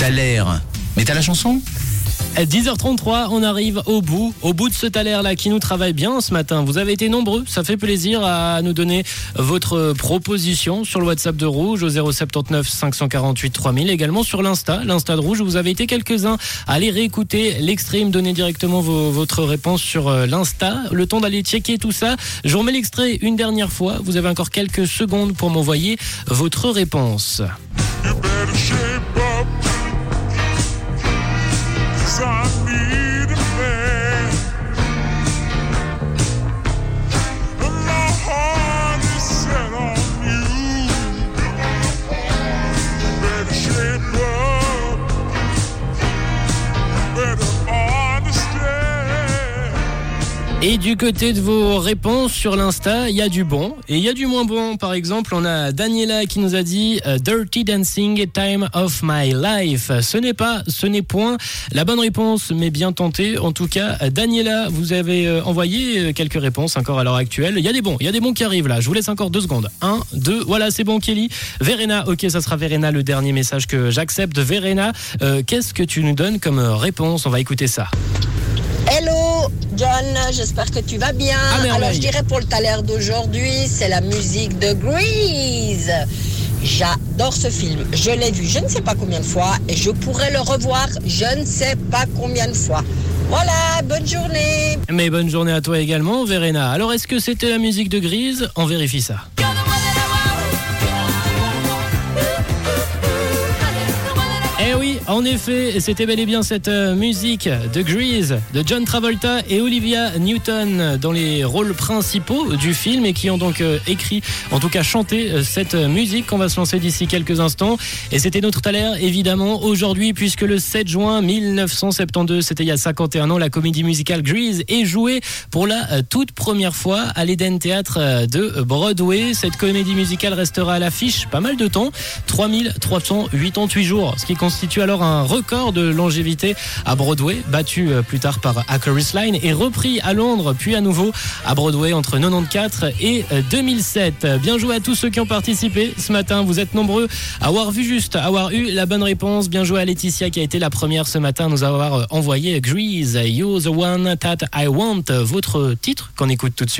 T'as l'air. Mais t'as la chanson? 10h33, on arrive au bout, au bout de ce taler là qui nous travaille bien ce matin. Vous avez été nombreux, ça fait plaisir à nous donner votre proposition sur le WhatsApp de Rouge au 079 548 3000, également sur l'Insta, l'Insta de Rouge. Vous avez été quelques-uns à aller réécouter l'extrait, me donner directement votre réponse sur euh, l'Insta. Le temps d'aller checker tout ça. Je vous remets l'extrait une dernière fois. Vous avez encore quelques secondes pour m'envoyer votre réponse. Et du côté de vos réponses sur l'Insta, il y a du bon et il y a du moins bon. Par exemple, on a Daniela qui nous a dit euh, Dirty Dancing, Time of My Life. Ce n'est pas, ce n'est point la bonne réponse, mais bien tenté. En tout cas, Daniela, vous avez euh, envoyé euh, quelques réponses encore à l'heure actuelle. Il y a des bons, il y a des bons qui arrivent là. Je vous laisse encore deux secondes. Un, deux, voilà, c'est bon, Kelly. Verena, ok, ça sera Verena, le dernier message que j'accepte. Verena, qu'est-ce que tu nous donnes comme réponse? On va écouter ça. Hello John, j'espère que tu vas bien. Ah, Alors je dirais pour le taler d'aujourd'hui, c'est la musique de Grease. J'adore ce film. Je l'ai vu je ne sais pas combien de fois et je pourrais le revoir je ne sais pas combien de fois. Voilà, bonne journée. Mais bonne journée à toi également, Verena. Alors est-ce que c'était la musique de Grease? On vérifie ça. En effet, c'était bel et bien cette euh, musique de Grease de John Travolta et Olivia Newton dans les rôles principaux du film et qui ont donc euh, écrit, en tout cas chanté euh, cette musique qu'on va se lancer d'ici quelques instants. Et c'était notre taler évidemment aujourd'hui puisque le 7 juin 1972, c'était il y a 51 ans, la comédie musicale Grease est jouée pour la toute première fois à l'Eden Théâtre de Broadway. Cette comédie musicale restera à l'affiche pas mal de temps, 3388 jours, ce qui constitue alors un record de longévité à Broadway, battu euh, plus tard par Across Line et repris à Londres, puis à nouveau à Broadway entre 94 et 2007. Euh, Bien joué à tous ceux qui ont participé ce matin. Vous êtes nombreux à avoir vu juste, à avoir eu la bonne réponse. Bien joué à Laetitia qui a été la première ce matin à nous avoir envoyé Grease, You're the One That I Want, votre titre qu'on écoute tout de suite.